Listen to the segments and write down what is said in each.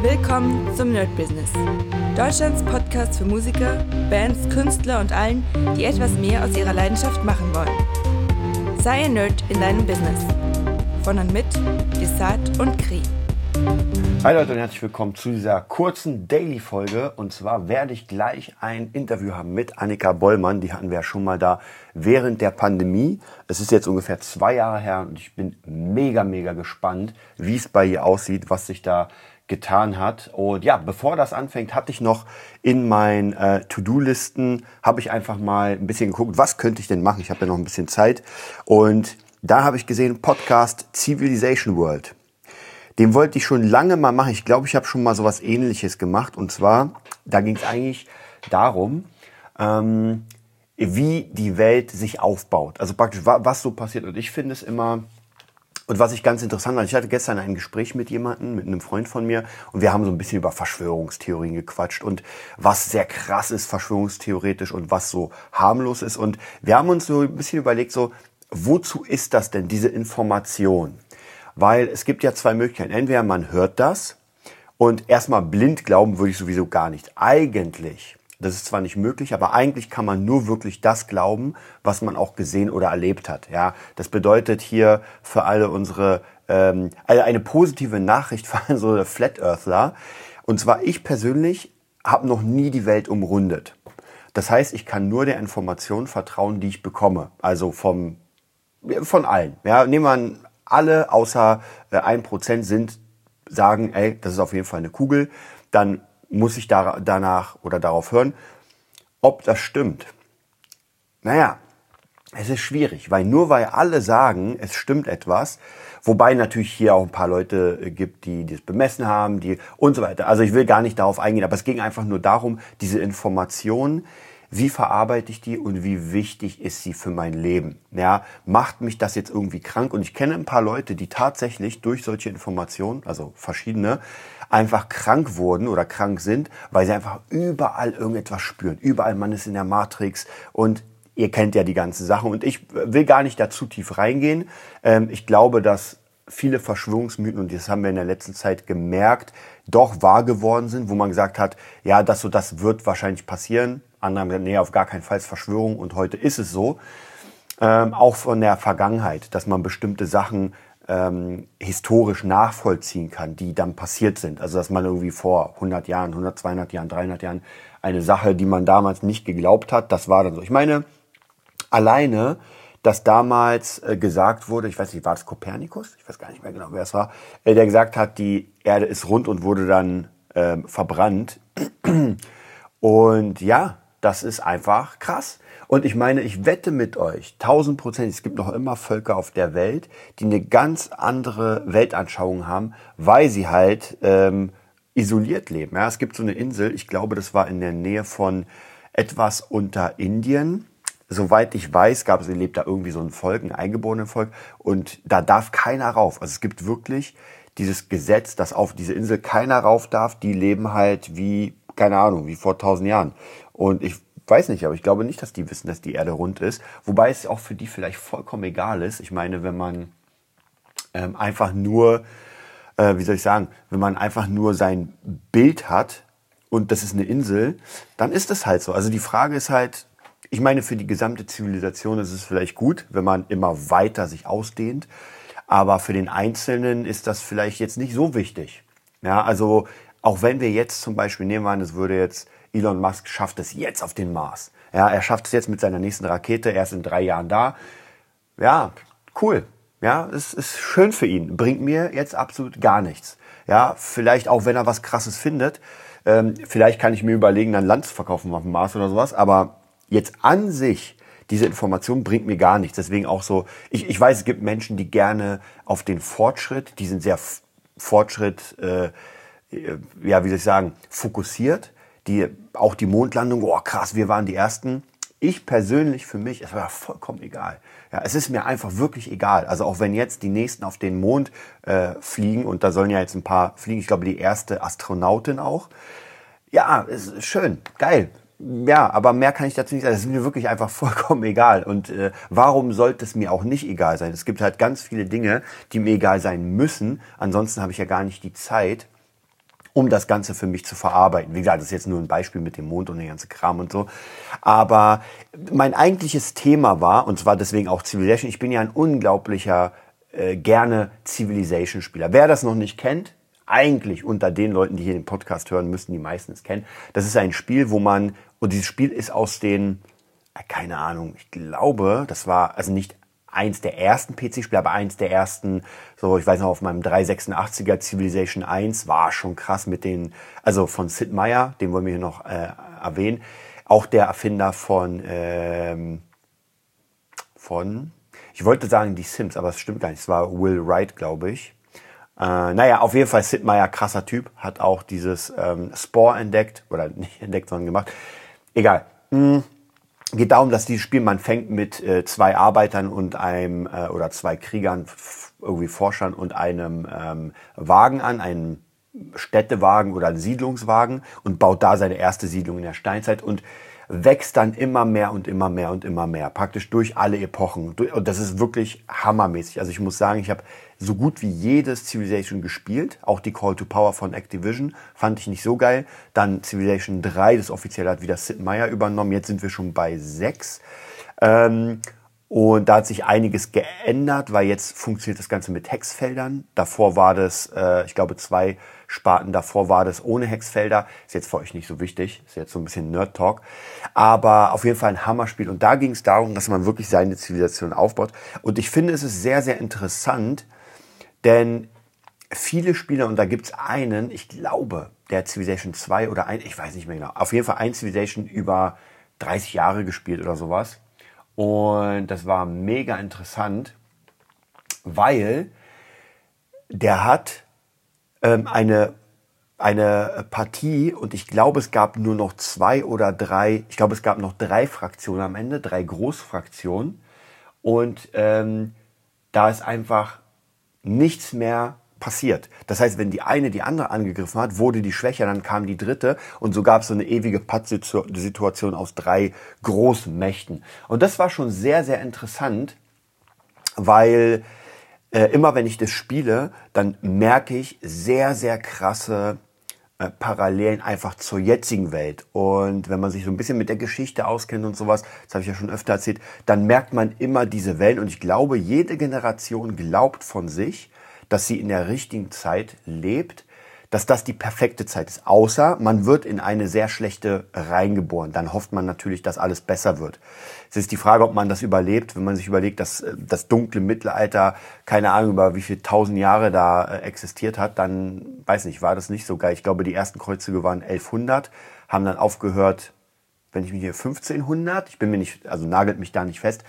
Willkommen zum Nerd Business. Deutschlands Podcast für Musiker, Bands, Künstler und allen, die etwas mehr aus ihrer Leidenschaft machen wollen. Sei ein Nerd in deinem Business. Von und mit Desart und Kri. Hi Leute und herzlich willkommen zu dieser kurzen Daily-Folge. Und zwar werde ich gleich ein Interview haben mit Annika Bollmann. Die hatten wir ja schon mal da während der Pandemie. Es ist jetzt ungefähr zwei Jahre her und ich bin mega, mega gespannt, wie es bei ihr aussieht, was sich da getan hat. Und ja, bevor das anfängt, hatte ich noch in meinen äh, To-Do-Listen, habe ich einfach mal ein bisschen geguckt, was könnte ich denn machen? Ich habe ja noch ein bisschen Zeit. Und da habe ich gesehen, Podcast Civilization World. Den wollte ich schon lange mal machen. Ich glaube, ich habe schon mal sowas ähnliches gemacht. Und zwar, da ging es eigentlich darum, ähm, wie die Welt sich aufbaut. Also praktisch, was so passiert. Und ich finde es immer und was ich ganz interessant fand, ich hatte gestern ein Gespräch mit jemandem, mit einem Freund von mir, und wir haben so ein bisschen über Verschwörungstheorien gequatscht und was sehr krass ist, verschwörungstheoretisch und was so harmlos ist. Und wir haben uns so ein bisschen überlegt, so, wozu ist das denn, diese Information? Weil es gibt ja zwei Möglichkeiten. Entweder man hört das und erstmal blind glauben würde ich sowieso gar nicht. Eigentlich das ist zwar nicht möglich, aber eigentlich kann man nur wirklich das glauben, was man auch gesehen oder erlebt hat. Ja, das bedeutet hier für alle unsere ähm, eine positive Nachricht für alle so Flat Earthler. Und zwar ich persönlich habe noch nie die Welt umrundet. Das heißt, ich kann nur der Information vertrauen, die ich bekomme. Also vom von allen. Ja, nehmen wir an, alle außer äh, ein Prozent sind sagen, ey, das ist auf jeden Fall eine Kugel. Dann muss ich da, danach oder darauf hören, ob das stimmt. Naja, es ist schwierig, weil nur weil alle sagen, es stimmt etwas, wobei natürlich hier auch ein paar Leute äh, gibt, die das bemessen haben, die und so weiter. Also ich will gar nicht darauf eingehen, aber es ging einfach nur darum, diese Information, wie verarbeite ich die und wie wichtig ist sie für mein Leben? Ja, macht mich das jetzt irgendwie krank? Und ich kenne ein paar Leute, die tatsächlich durch solche Informationen, also verschiedene, einfach krank wurden oder krank sind, weil sie einfach überall irgendetwas spüren. Überall, man ist in der Matrix und ihr kennt ja die ganze Sache. Und ich will gar nicht da zu tief reingehen. Ähm, ich glaube, dass viele Verschwörungsmythen, und das haben wir in der letzten Zeit gemerkt, doch wahr geworden sind, wo man gesagt hat, ja, das so, das wird wahrscheinlich passieren. Andere haben gesagt, nee, auf gar keinen Fall Verschwörung und heute ist es so. Ähm, auch von der Vergangenheit, dass man bestimmte Sachen ähm, historisch nachvollziehen kann, die dann passiert sind. Also dass man irgendwie vor 100 Jahren, 100, 200 Jahren, 300 Jahren eine Sache, die man damals nicht geglaubt hat, das war dann so. Ich meine, alleine, dass damals äh, gesagt wurde, ich weiß nicht, war es Kopernikus? Ich weiß gar nicht mehr genau, wer es war, äh, der gesagt hat, die Erde ist rund und wurde dann äh, verbrannt. Und ja, das ist einfach krass. Und ich meine, ich wette mit euch, tausend Prozent, es gibt noch immer Völker auf der Welt, die eine ganz andere Weltanschauung haben, weil sie halt ähm, isoliert leben. Ja, es gibt so eine Insel, ich glaube, das war in der Nähe von etwas unter Indien. Soweit ich weiß, gab es, lebt da irgendwie so ein Volk, ein eingeborenen Volk, und da darf keiner rauf. Also es gibt wirklich dieses Gesetz, dass auf diese Insel keiner rauf darf. Die leben halt wie, keine Ahnung, wie vor tausend Jahren. Und ich weiß nicht, aber ich glaube nicht, dass die wissen, dass die Erde rund ist. Wobei es auch für die vielleicht vollkommen egal ist. Ich meine, wenn man ähm, einfach nur, äh, wie soll ich sagen, wenn man einfach nur sein Bild hat und das ist eine Insel, dann ist es halt so. Also die Frage ist halt, ich meine, für die gesamte Zivilisation ist es vielleicht gut, wenn man immer weiter sich ausdehnt. Aber für den Einzelnen ist das vielleicht jetzt nicht so wichtig. Ja, also auch wenn wir jetzt zum Beispiel nehmen an, es würde jetzt Elon Musk schafft es jetzt auf den Mars. Ja, er schafft es jetzt mit seiner nächsten Rakete, er ist in drei Jahren da. Ja, cool. Ja, es ist schön für ihn. Bringt mir jetzt absolut gar nichts. Ja, vielleicht auch, wenn er was Krasses findet. Ähm, vielleicht kann ich mir überlegen, dann Land zu verkaufen auf dem Mars oder sowas. Aber jetzt an sich, diese Information bringt mir gar nichts. Deswegen auch so, ich, ich weiß, es gibt Menschen, die gerne auf den Fortschritt, die sind sehr Fortschritt, äh, ja, wie soll ich sagen, fokussiert die, auch die Mondlandung, oh krass, wir waren die Ersten. Ich persönlich für mich, es war vollkommen egal. Ja, es ist mir einfach wirklich egal. Also auch wenn jetzt die nächsten auf den Mond äh, fliegen und da sollen ja jetzt ein paar fliegen, ich glaube die erste Astronautin auch. Ja, ist schön, geil. Ja, aber mehr kann ich dazu nicht sagen. Das ist mir wirklich einfach vollkommen egal. Und äh, warum sollte es mir auch nicht egal sein? Es gibt halt ganz viele Dinge, die mir egal sein müssen. Ansonsten habe ich ja gar nicht die Zeit, um das Ganze für mich zu verarbeiten. Wie gesagt, das ist jetzt nur ein Beispiel mit dem Mond und der ganze Kram und so. Aber mein eigentliches Thema war, und zwar deswegen auch Civilization, ich bin ja ein unglaublicher, äh, gerne Civilization-Spieler. Wer das noch nicht kennt, eigentlich unter den Leuten, die hier den Podcast hören, müssten die meistens kennen. Das ist ein Spiel, wo man, und dieses Spiel ist aus den, äh, keine Ahnung, ich glaube, das war also nicht eins der ersten PC-Spiele, aber eins der ersten, so ich weiß noch, auf meinem 386er Civilization 1 war schon krass mit den, also von Sid Meier, den wollen wir hier noch äh, erwähnen, auch der Erfinder von, ähm, von, ich wollte sagen die Sims, aber es stimmt gar nicht, es war Will Wright, glaube ich. Äh, naja, auf jeden Fall Sid Meier, krasser Typ, hat auch dieses ähm, Spore entdeckt, oder nicht entdeckt, sondern gemacht. Egal. Mm geht darum, dass dieses Spiel, man fängt mit äh, zwei Arbeitern und einem äh, oder zwei Kriegern, irgendwie Forschern und einem ähm, Wagen an, einem Städtewagen oder einen Siedlungswagen und baut da seine erste Siedlung in der Steinzeit und wächst dann immer mehr und immer mehr und immer mehr, praktisch durch alle Epochen. Und das ist wirklich hammermäßig. Also ich muss sagen, ich habe so gut wie jedes Civilization gespielt. Auch die Call to Power von Activision fand ich nicht so geil. Dann Civilization 3, das offiziell hat wieder Sid Meier übernommen. Jetzt sind wir schon bei 6. Ähm, und da hat sich einiges geändert, weil jetzt funktioniert das Ganze mit Hexfeldern. Davor war das, äh, ich glaube, zwei Sparten davor war das ohne Hexfelder. Ist jetzt für euch nicht so wichtig. Ist jetzt so ein bisschen Nerd-Talk. Aber auf jeden Fall ein Hammerspiel. Und da ging es darum, dass man wirklich seine Zivilisation aufbaut. Und ich finde, es ist sehr, sehr interessant, denn viele Spieler, und da gibt's einen, ich glaube, der Civilization 2 oder ein, ich weiß nicht mehr genau, auf jeden Fall ein Civilization über 30 Jahre gespielt oder sowas. Und das war mega interessant, weil der hat ähm, eine, eine Partie und ich glaube, es gab nur noch zwei oder drei, ich glaube, es gab noch drei Fraktionen am Ende, drei Großfraktionen. Und ähm, da ist einfach nichts mehr passiert. Das heißt, wenn die eine die andere angegriffen hat, wurde die schwächer, dann kam die dritte und so gab es so eine ewige Pattsituation aus drei großen Mächten. Und das war schon sehr, sehr interessant, weil äh, immer wenn ich das spiele, dann merke ich sehr, sehr krasse äh, Parallelen einfach zur jetzigen Welt. Und wenn man sich so ein bisschen mit der Geschichte auskennt und sowas, das habe ich ja schon öfter erzählt, dann merkt man immer diese Wellen. Und ich glaube, jede Generation glaubt von sich, dass sie in der richtigen Zeit lebt, dass das die perfekte Zeit ist. Außer man wird in eine sehr schlechte reingeboren. Dann hofft man natürlich, dass alles besser wird. Es ist die Frage, ob man das überlebt, wenn man sich überlegt, dass äh, das dunkle Mittelalter, keine Ahnung über wie viele tausend Jahre da äh, existiert hat, dann, weiß nicht, war das nicht so geil. Ich glaube, die ersten Kreuzzüge waren 1100, haben dann aufgehört, wenn ich mich hier 1500, ich bin mir nicht, also nagelt mich da nicht fest,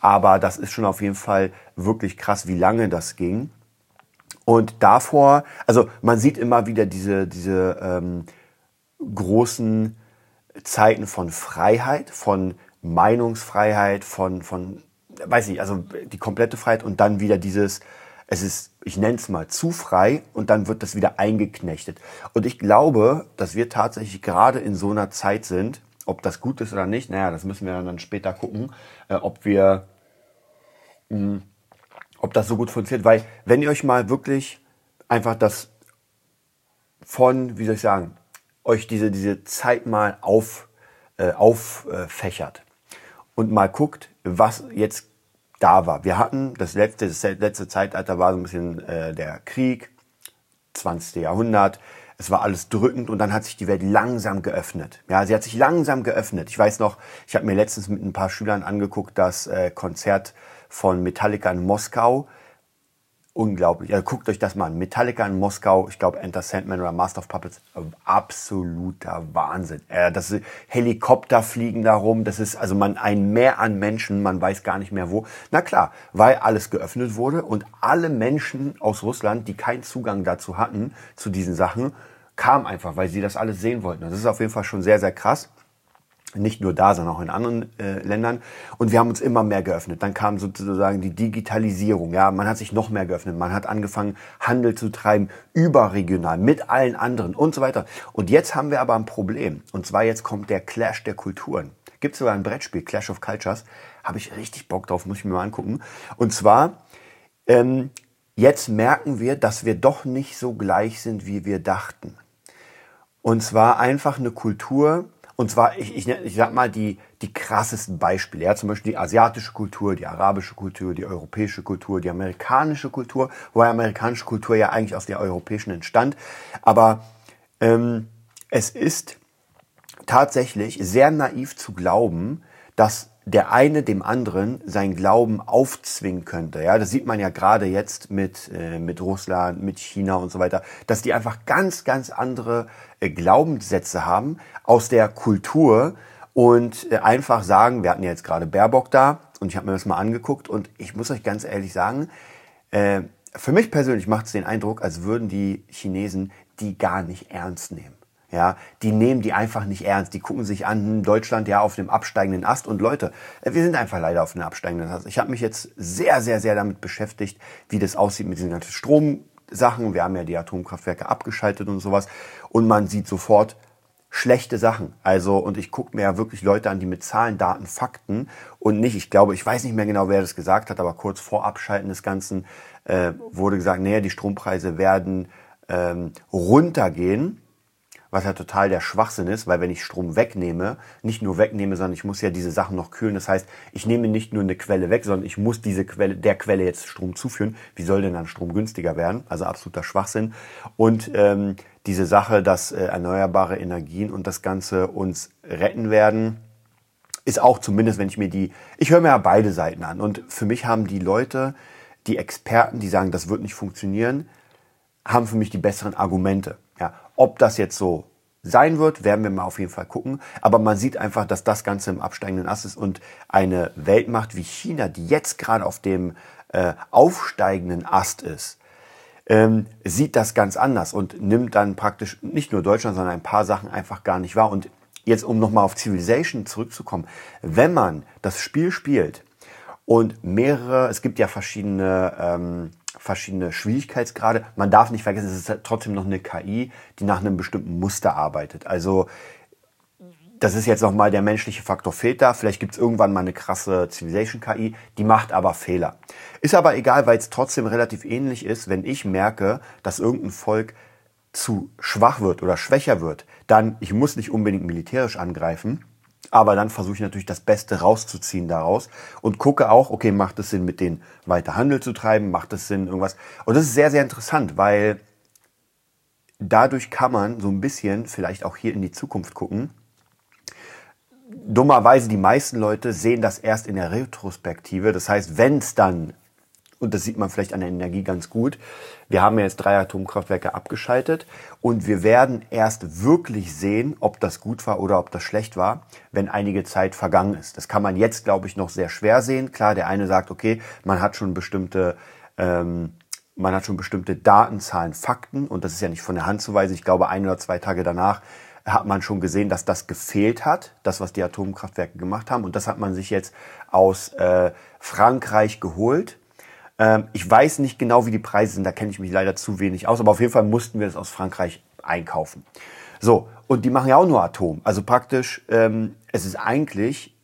aber das ist schon auf jeden Fall wirklich krass, wie lange das ging. Und davor, also man sieht immer wieder diese, diese ähm, großen Zeiten von Freiheit, von Meinungsfreiheit, von, von, weiß ich, also die komplette Freiheit und dann wieder dieses, es ist, ich nenne es mal, zu frei und dann wird das wieder eingeknechtet. Und ich glaube, dass wir tatsächlich gerade in so einer Zeit sind, ob das gut ist oder nicht, naja, das müssen wir dann später gucken, äh, ob wir, mh, hm, ob das so gut funktioniert, weil wenn ihr euch mal wirklich einfach das von, wie soll ich sagen, euch diese, diese Zeit mal auf, äh, auffächert und mal guckt, was jetzt da war. Wir hatten das letzte, das letzte Zeitalter war so ein bisschen äh, der Krieg, 20. Jahrhundert. Es war alles drückend und dann hat sich die Welt langsam geöffnet. Ja, sie hat sich langsam geöffnet. Ich weiß noch, ich habe mir letztens mit ein paar Schülern angeguckt, das äh, Konzert von Metallica in Moskau. Unglaublich. Also guckt euch das mal an. Metallica in Moskau, ich glaube Enter Sandman oder Master of Puppets, absoluter Wahnsinn. Äh, das ist, Helikopter fliegen da rum, das ist also man ein Meer an Menschen, man weiß gar nicht mehr wo. Na klar, weil alles geöffnet wurde und alle Menschen aus Russland, die keinen Zugang dazu hatten, zu diesen Sachen, kamen einfach, weil sie das alles sehen wollten. Das ist auf jeden Fall schon sehr, sehr krass. Nicht nur da, sondern auch in anderen äh, Ländern. Und wir haben uns immer mehr geöffnet. Dann kam sozusagen die Digitalisierung. Ja, man hat sich noch mehr geöffnet. Man hat angefangen, Handel zu treiben, überregional, mit allen anderen und so weiter. Und jetzt haben wir aber ein Problem. Und zwar jetzt kommt der Clash der Kulturen. Gibt sogar ein Brettspiel, Clash of Cultures. Habe ich richtig Bock drauf, muss ich mir mal angucken. Und zwar, ähm, jetzt merken wir, dass wir doch nicht so gleich sind, wie wir dachten. Und zwar einfach eine Kultur, und zwar, ich, ich, ich sag mal, die, die krassesten Beispiele. Ja, zum Beispiel die asiatische Kultur, die arabische Kultur, die europäische Kultur, die amerikanische Kultur, wobei amerikanische Kultur ja eigentlich aus der europäischen entstand. Aber ähm, es ist tatsächlich sehr naiv zu glauben, dass der eine dem anderen sein Glauben aufzwingen könnte. Ja, das sieht man ja gerade jetzt mit, äh, mit Russland, mit China und so weiter, dass die einfach ganz, ganz andere äh, Glaubenssätze haben aus der Kultur und äh, einfach sagen, wir hatten ja jetzt gerade Baerbock da und ich habe mir das mal angeguckt und ich muss euch ganz ehrlich sagen, äh, für mich persönlich macht es den Eindruck, als würden die Chinesen die gar nicht ernst nehmen. Ja, die nehmen die einfach nicht ernst. Die gucken sich an, hm, Deutschland ja auf dem absteigenden Ast. Und Leute, äh, wir sind einfach leider auf dem absteigenden Ast. Ich habe mich jetzt sehr, sehr, sehr damit beschäftigt, wie das aussieht mit diesen ganzen Stromsachen. Wir haben ja die Atomkraftwerke abgeschaltet und sowas. Und man sieht sofort schlechte Sachen. Also, und ich gucke mir ja wirklich Leute an, die mit Zahlen, Daten, Fakten und nicht, ich glaube, ich weiß nicht mehr genau, wer das gesagt hat, aber kurz vor Abschalten des Ganzen äh, wurde gesagt, naja, die Strompreise werden ähm, runtergehen was ja total der Schwachsinn ist, weil wenn ich Strom wegnehme, nicht nur wegnehme, sondern ich muss ja diese Sachen noch kühlen. Das heißt, ich nehme nicht nur eine Quelle weg, sondern ich muss diese Quelle, der Quelle jetzt Strom zuführen. Wie soll denn dann Strom günstiger werden? Also absoluter Schwachsinn. Und ähm, diese Sache, dass äh, erneuerbare Energien und das Ganze uns retten werden, ist auch zumindest, wenn ich mir die, ich höre mir ja beide Seiten an. Und für mich haben die Leute, die Experten, die sagen, das wird nicht funktionieren, haben für mich die besseren Argumente. Ja, ob das jetzt so sein wird, werden wir mal auf jeden Fall gucken. Aber man sieht einfach, dass das Ganze im absteigenden Ast ist und eine Weltmacht wie China, die jetzt gerade auf dem äh, aufsteigenden Ast ist, ähm, sieht das ganz anders und nimmt dann praktisch nicht nur Deutschland, sondern ein paar Sachen einfach gar nicht wahr. Und jetzt, um nochmal auf Civilization zurückzukommen, wenn man das Spiel spielt und mehrere, es gibt ja verschiedene ähm, verschiedene Schwierigkeitsgrade. Man darf nicht vergessen, es ist halt trotzdem noch eine KI, die nach einem bestimmten Muster arbeitet. Also das ist jetzt nochmal der menschliche Faktor fehlt da. Vielleicht gibt es irgendwann mal eine krasse Civilization-KI, die macht aber Fehler. Ist aber egal, weil es trotzdem relativ ähnlich ist, wenn ich merke, dass irgendein Volk zu schwach wird oder schwächer wird, dann, ich muss nicht unbedingt militärisch angreifen, aber dann versuche ich natürlich das Beste rauszuziehen daraus und gucke auch, okay, macht es Sinn, mit denen weiter Handel zu treiben? Macht es Sinn, irgendwas? Und das ist sehr, sehr interessant, weil dadurch kann man so ein bisschen vielleicht auch hier in die Zukunft gucken. Dummerweise, die meisten Leute sehen das erst in der Retrospektive. Das heißt, wenn es dann und das sieht man vielleicht an der Energie ganz gut. Wir haben jetzt drei Atomkraftwerke abgeschaltet und wir werden erst wirklich sehen, ob das gut war oder ob das schlecht war, wenn einige Zeit vergangen ist. Das kann man jetzt, glaube ich, noch sehr schwer sehen. Klar, der eine sagt, okay, man hat schon bestimmte ähm, man hat schon bestimmte Datenzahlen, Fakten und das ist ja nicht von der Hand zu weisen. Ich glaube, ein oder zwei Tage danach hat man schon gesehen, dass das gefehlt hat, das, was die Atomkraftwerke gemacht haben. Und das hat man sich jetzt aus äh, Frankreich geholt. Ähm, ich weiß nicht genau, wie die Preise sind, da kenne ich mich leider zu wenig aus, aber auf jeden Fall mussten wir das aus Frankreich einkaufen. So, und die machen ja auch nur Atom. Also praktisch, ähm, es ist eigentlich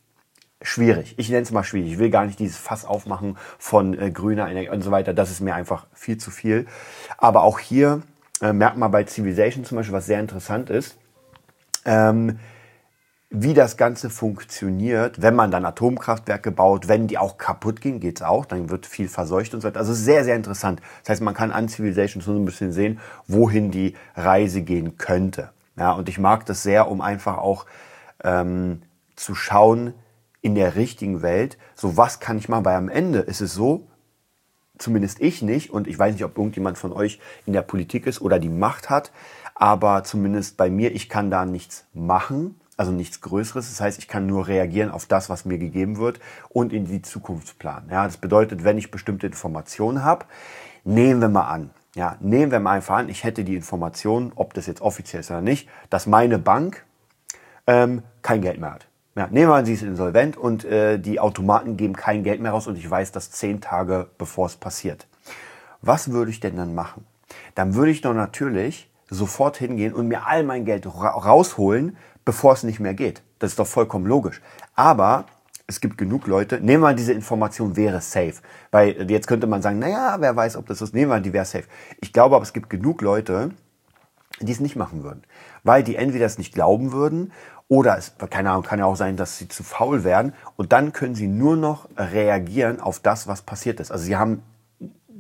schwierig. Ich nenne es mal schwierig. Ich will gar nicht dieses Fass aufmachen von äh, grüner Energie und so weiter. Das ist mir einfach viel zu viel. Aber auch hier äh, merkt man bei Civilization zum Beispiel, was sehr interessant ist. Ähm, wie das Ganze funktioniert, wenn man dann Atomkraftwerke baut, wenn die auch kaputt gehen, geht's auch, dann wird viel verseucht und so weiter. Also sehr, sehr interessant. Das heißt, man kann an Civilization so ein bisschen sehen, wohin die Reise gehen könnte. Ja, und ich mag das sehr, um einfach auch ähm, zu schauen in der richtigen Welt, so was kann ich machen, weil am Ende ist es so, zumindest ich nicht, und ich weiß nicht, ob irgendjemand von euch in der Politik ist oder die Macht hat, aber zumindest bei mir, ich kann da nichts machen also nichts Größeres. Das heißt, ich kann nur reagieren auf das, was mir gegeben wird und in die Zukunft planen. Ja, das bedeutet, wenn ich bestimmte Informationen habe, nehmen wir mal an. Ja, nehmen wir mal einfach an, ich hätte die Information, ob das jetzt offiziell ist oder nicht, dass meine Bank ähm, kein Geld mehr hat. Ja, nehmen wir an, sie ist insolvent und äh, die Automaten geben kein Geld mehr raus und ich weiß das zehn Tage bevor es passiert. Was würde ich denn dann machen? Dann würde ich doch natürlich sofort hingehen und mir all mein Geld ra rausholen, bevor es nicht mehr geht. Das ist doch vollkommen logisch. Aber es gibt genug Leute, nehmen wir diese Information wäre safe. Weil jetzt könnte man sagen, naja, wer weiß, ob das ist, nehmen wir die wäre safe. Ich glaube aber, es gibt genug Leute, die es nicht machen würden. Weil die entweder es nicht glauben würden oder es, keine Ahnung, kann ja auch sein, dass sie zu faul werden und dann können sie nur noch reagieren auf das, was passiert ist. Also sie haben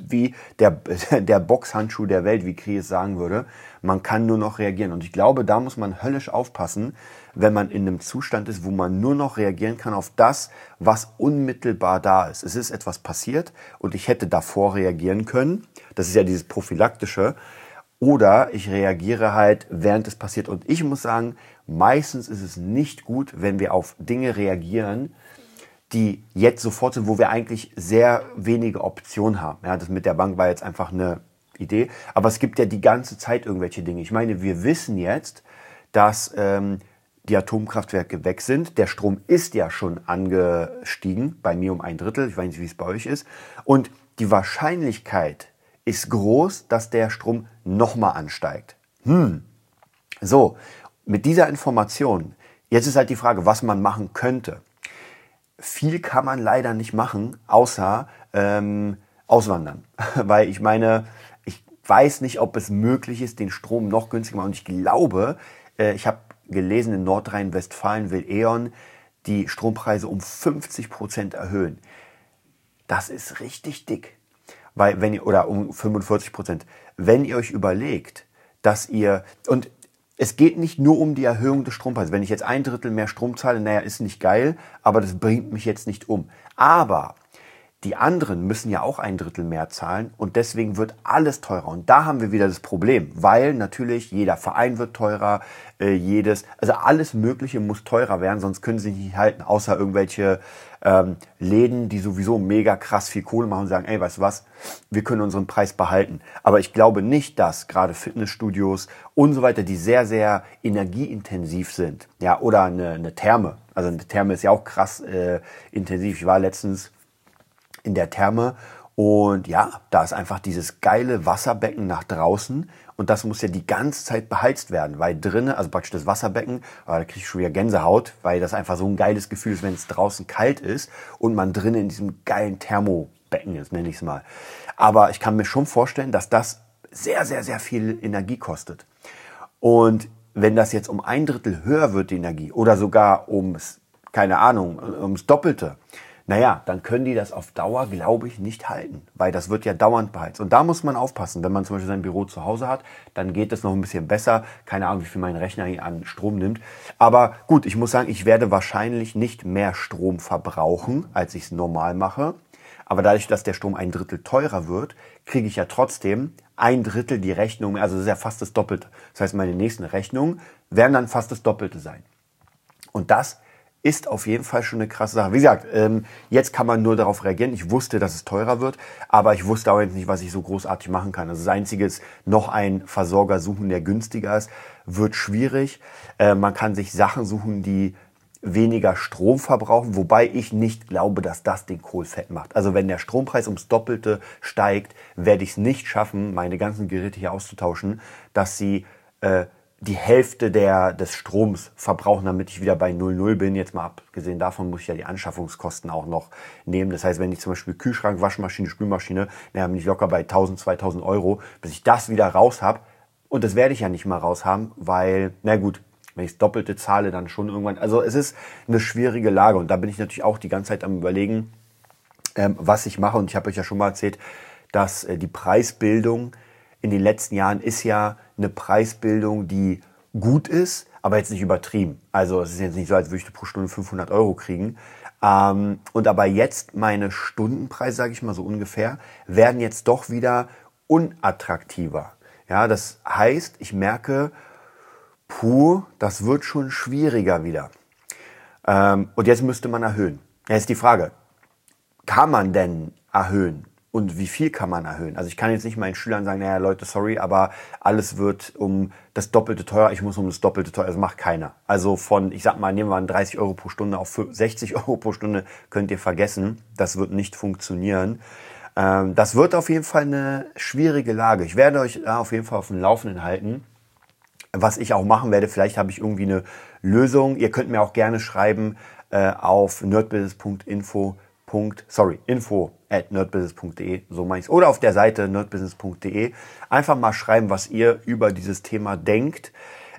wie der, der Boxhandschuh der Welt, wie Kries sagen würde. Man kann nur noch reagieren. Und ich glaube, da muss man höllisch aufpassen, wenn man in einem Zustand ist, wo man nur noch reagieren kann auf das, was unmittelbar da ist. Es ist etwas passiert und ich hätte davor reagieren können. Das ist ja dieses prophylaktische. Oder ich reagiere halt, während es passiert. Und ich muss sagen, meistens ist es nicht gut, wenn wir auf Dinge reagieren, die jetzt sofort sind, wo wir eigentlich sehr wenige Optionen haben. Ja, das mit der Bank war jetzt einfach eine Idee. Aber es gibt ja die ganze Zeit irgendwelche Dinge. Ich meine, wir wissen jetzt, dass ähm, die Atomkraftwerke weg sind. Der Strom ist ja schon angestiegen, bei mir um ein Drittel. Ich weiß nicht, wie es bei euch ist. Und die Wahrscheinlichkeit ist groß, dass der Strom nochmal ansteigt. Hm. So, mit dieser Information, jetzt ist halt die Frage, was man machen könnte viel kann man leider nicht machen, außer ähm, auswandern. Weil ich meine, ich weiß nicht, ob es möglich ist, den Strom noch günstiger zu machen. Und ich glaube, äh, ich habe gelesen, in Nordrhein-Westfalen will E.ON die Strompreise um 50 Prozent erhöhen. Das ist richtig dick. Weil wenn ihr, oder um 45 Prozent. Wenn ihr euch überlegt, dass ihr, und es geht nicht nur um die Erhöhung des Strompreises. Wenn ich jetzt ein Drittel mehr Strom zahle, naja, ist nicht geil, aber das bringt mich jetzt nicht um. Aber die anderen müssen ja auch ein Drittel mehr zahlen und deswegen wird alles teurer. Und da haben wir wieder das Problem, weil natürlich jeder Verein wird teurer, äh, jedes, also alles Mögliche muss teurer werden, sonst können sie nicht halten, außer irgendwelche ähm, Läden, die sowieso mega krass viel Kohle machen und sagen, ey, weißt du was, wir können unseren Preis behalten. Aber ich glaube nicht, dass gerade Fitnessstudios und so weiter, die sehr, sehr energieintensiv sind, ja, oder eine, eine Therme, also eine Therme ist ja auch krass äh, intensiv. Ich war letztens in der Therme und ja, da ist einfach dieses geile Wasserbecken nach draußen und das muss ja die ganze Zeit beheizt werden, weil drinnen, also praktisch das Wasserbecken, da kriege ich schon wieder Gänsehaut, weil das einfach so ein geiles Gefühl ist, wenn es draußen kalt ist und man drinnen in diesem geilen Thermobecken ist, nenne ich es mal. Aber ich kann mir schon vorstellen, dass das sehr, sehr, sehr viel Energie kostet. Und wenn das jetzt um ein Drittel höher wird, die Energie, oder sogar ums, keine Ahnung, ums Doppelte, naja, dann können die das auf Dauer, glaube ich, nicht halten, weil das wird ja dauernd beheizt. Und da muss man aufpassen. Wenn man zum Beispiel sein Büro zu Hause hat, dann geht es noch ein bisschen besser. Keine Ahnung, wie viel mein Rechner hier an Strom nimmt. Aber gut, ich muss sagen, ich werde wahrscheinlich nicht mehr Strom verbrauchen, als ich es normal mache. Aber dadurch, dass der Strom ein Drittel teurer wird, kriege ich ja trotzdem ein Drittel die Rechnung, also das ist ja fast das Doppelte. Das heißt, meine nächsten Rechnungen werden dann fast das Doppelte sein. Und das ist auf jeden Fall schon eine krasse Sache. Wie gesagt, ähm, jetzt kann man nur darauf reagieren. Ich wusste, dass es teurer wird, aber ich wusste auch jetzt nicht, was ich so großartig machen kann. Also das Einzige ist, noch einen Versorger suchen, der günstiger ist, wird schwierig. Äh, man kann sich Sachen suchen, die weniger Strom verbrauchen, wobei ich nicht glaube, dass das den Kohl fett macht. Also wenn der Strompreis ums Doppelte steigt, werde ich es nicht schaffen, meine ganzen Geräte hier auszutauschen, dass sie äh, die Hälfte der, des Stroms verbrauchen, damit ich wieder bei 0,0 bin. Jetzt mal abgesehen davon muss ich ja die Anschaffungskosten auch noch nehmen. Das heißt, wenn ich zum Beispiel Kühlschrank, Waschmaschine, Spülmaschine, dann bin ich locker bei 1000, 2000 Euro, bis ich das wieder raus habe. Und das werde ich ja nicht mal raus haben, weil, na gut, wenn ich Doppelte zahle, dann schon irgendwann. Also es ist eine schwierige Lage und da bin ich natürlich auch die ganze Zeit am überlegen, ähm, was ich mache. Und ich habe euch ja schon mal erzählt, dass äh, die Preisbildung in den letzten Jahren ist ja eine Preisbildung, die gut ist, aber jetzt nicht übertrieben. Also es ist jetzt nicht so, als würde ich pro Stunde 500 Euro kriegen. Ähm, und aber jetzt meine Stundenpreise, sage ich mal so ungefähr, werden jetzt doch wieder unattraktiver. Ja, das heißt, ich merke, puh, das wird schon schwieriger wieder. Ähm, und jetzt müsste man erhöhen. Jetzt ist die Frage, kann man denn erhöhen? Und wie viel kann man erhöhen. Also ich kann jetzt nicht meinen Schülern sagen, naja Leute, sorry, aber alles wird um das Doppelte teuer, ich muss um das Doppelte teuer, das macht keiner. Also von, ich sag mal, nehmen wir an 30 Euro pro Stunde auf 60 Euro pro Stunde, könnt ihr vergessen, das wird nicht funktionieren. Ähm, das wird auf jeden Fall eine schwierige Lage. Ich werde euch auf jeden Fall auf dem Laufenden halten. Was ich auch machen werde, vielleicht habe ich irgendwie eine Lösung. Ihr könnt mir auch gerne schreiben äh, auf nerdbusiness.info sorry, info at nerdbusiness.de, so meine ich Oder auf der Seite nerdbusiness.de. Einfach mal schreiben, was ihr über dieses Thema denkt.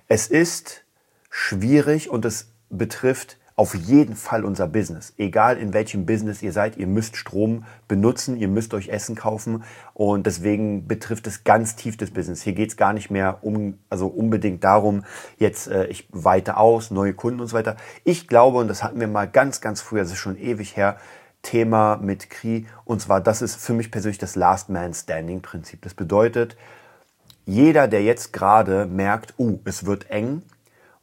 Es ist schwierig und es betrifft auf jeden Fall unser Business. Egal in welchem Business ihr seid, ihr müsst Strom benutzen, ihr müsst euch Essen kaufen und deswegen betrifft es ganz tief das Business. Hier geht es gar nicht mehr um, also unbedingt darum, jetzt äh, ich weite aus, neue Kunden und so weiter. Ich glaube, und das hatten wir mal ganz, ganz früher, das ist schon ewig her, Thema mit Kri, und zwar, das ist für mich persönlich das Last Man Standing Prinzip. Das bedeutet, jeder, der jetzt gerade merkt, uh, es wird eng,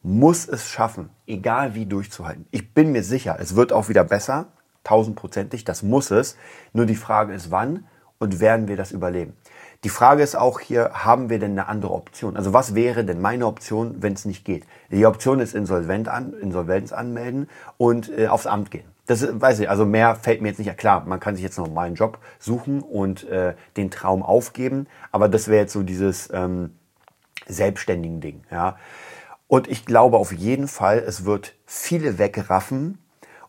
muss es schaffen, egal wie durchzuhalten. Ich bin mir sicher, es wird auch wieder besser, tausendprozentig, das muss es. Nur die Frage ist, wann und werden wir das überleben? Die Frage ist auch hier, haben wir denn eine andere Option? Also was wäre denn meine Option, wenn es nicht geht? Die Option ist Insolvent an, Insolvenz anmelden und äh, aufs Amt gehen. Das weiß ich, also mehr fällt mir jetzt nicht. Klar, man kann sich jetzt noch mal einen Job suchen und äh, den Traum aufgeben, aber das wäre jetzt so dieses ähm, selbstständigen Ding. Ja. Und ich glaube auf jeden Fall, es wird viele wegraffen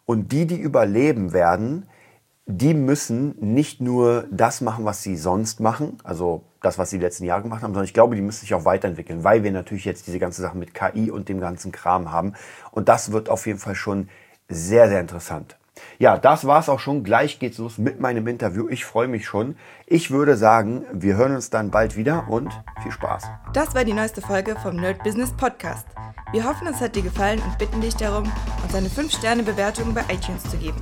und die, die überleben werden, die müssen nicht nur das machen, was sie sonst machen, also das, was sie die letzten Jahre gemacht haben, sondern ich glaube, die müssen sich auch weiterentwickeln, weil wir natürlich jetzt diese ganze Sache mit KI und dem ganzen Kram haben. Und das wird auf jeden Fall schon sehr, sehr interessant. Ja, das war's auch schon. Gleich geht's los mit meinem Interview. Ich freue mich schon. Ich würde sagen, wir hören uns dann bald wieder und viel Spaß. Das war die neueste Folge vom Nerd Business Podcast. Wir hoffen, es hat dir gefallen und bitten dich darum, uns eine 5-Sterne-Bewertung bei iTunes zu geben.